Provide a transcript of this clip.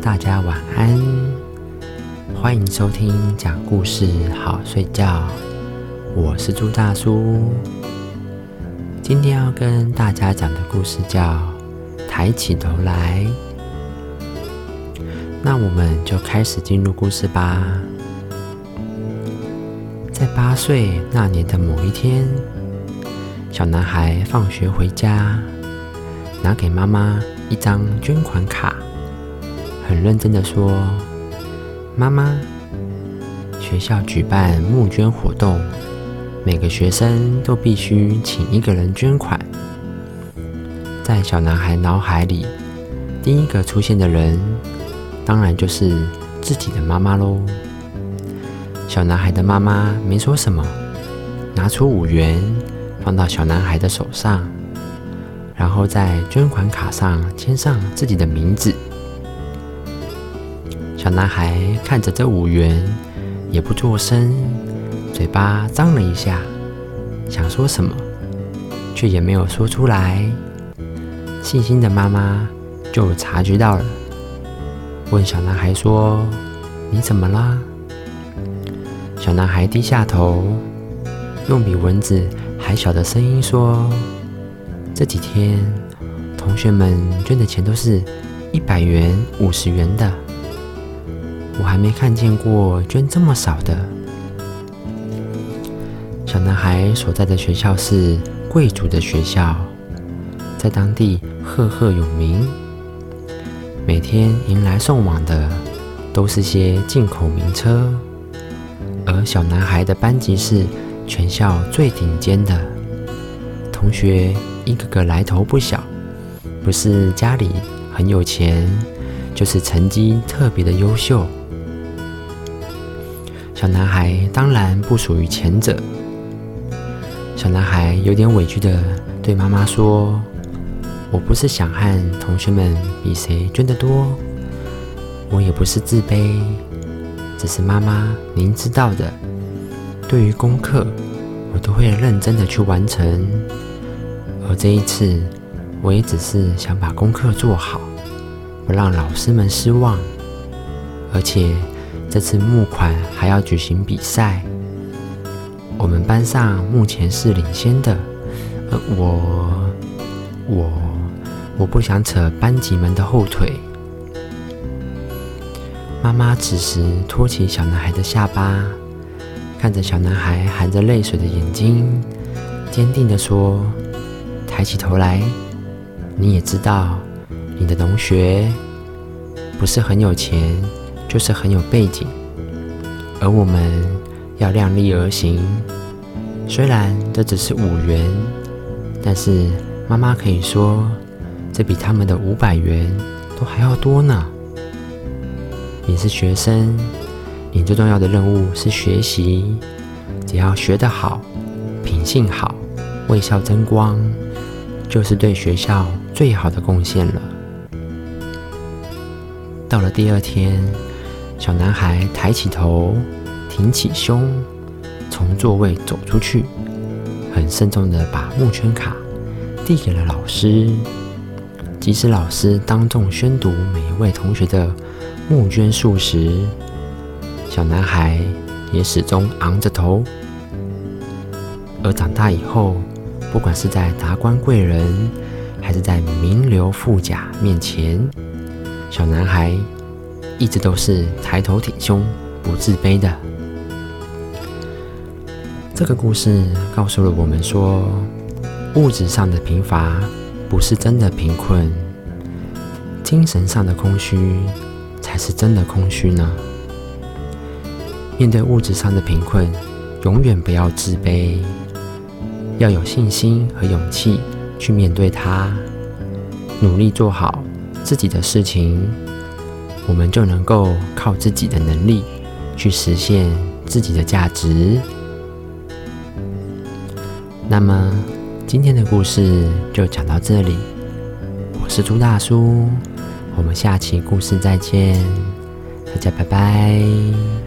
大家晚安，欢迎收听讲故事好睡觉。我是朱大叔，今天要跟大家讲的故事叫《抬起头来》。那我们就开始进入故事吧。在八岁那年的某一天，小男孩放学回家，拿给妈妈一张捐款卡。很认真的说：“妈妈，学校举办募捐活动，每个学生都必须请一个人捐款。在小男孩脑海里，第一个出现的人，当然就是自己的妈妈喽。小男孩的妈妈没说什么，拿出五元放到小男孩的手上，然后在捐款卡上签上自己的名字。”小男孩看着这五元，也不作声，嘴巴张了一下，想说什么，却也没有说出来。细心的妈妈就察觉到了，问小男孩说：“你怎么啦？”小男孩低下头，用比蚊子还小的声音说：“这几天，同学们捐的钱都是一百元、五十元的。”我还没看见过捐这么少的。小男孩所在的学校是贵族的学校，在当地赫赫有名。每天迎来送往的都是些进口名车，而小男孩的班级是全校最顶尖的，同学一个个来头不小，不是家里很有钱，就是成绩特别的优秀。小男孩当然不属于前者。小男孩有点委屈的对妈妈说：“我不是想和同学们比谁捐得多，我也不是自卑，只是妈妈您知道的，对于功课我都会认真的去完成，而这一次我也只是想把功课做好，不让老师们失望，而且。”这次募款还要举行比赛，我们班上目前是领先的。呃，我我我不想扯班级们的后腿。妈妈此时托起小男孩的下巴，看着小男孩含着泪水的眼睛，坚定地说：“抬起头来，你也知道，你的同学不是很有钱。”就是很有背景，而我们要量力而行。虽然这只是五元，但是妈妈可以说，这比他们的五百元都还要多呢。你是学生，你最重要的任务是学习，只要学得好，品性好，为校争光，就是对学校最好的贡献了。到了第二天。小男孩抬起头，挺起胸，从座位走出去，很慎重地把募捐卡递给了老师。即使老师当众宣读每一位同学的募捐数时，小男孩也始终昂着头。而长大以后，不管是在达官贵人，还是在名流富甲面前，小男孩。一直都是抬头挺胸、不自卑的。这个故事告诉了我们说，物质上的贫乏不是真的贫困，精神上的空虚才是真的空虚呢。面对物质上的贫困，永远不要自卑，要有信心和勇气去面对它，努力做好自己的事情。我们就能够靠自己的能力去实现自己的价值。那么，今天的故事就讲到这里。我是朱大叔，我们下期故事再见，大家拜拜。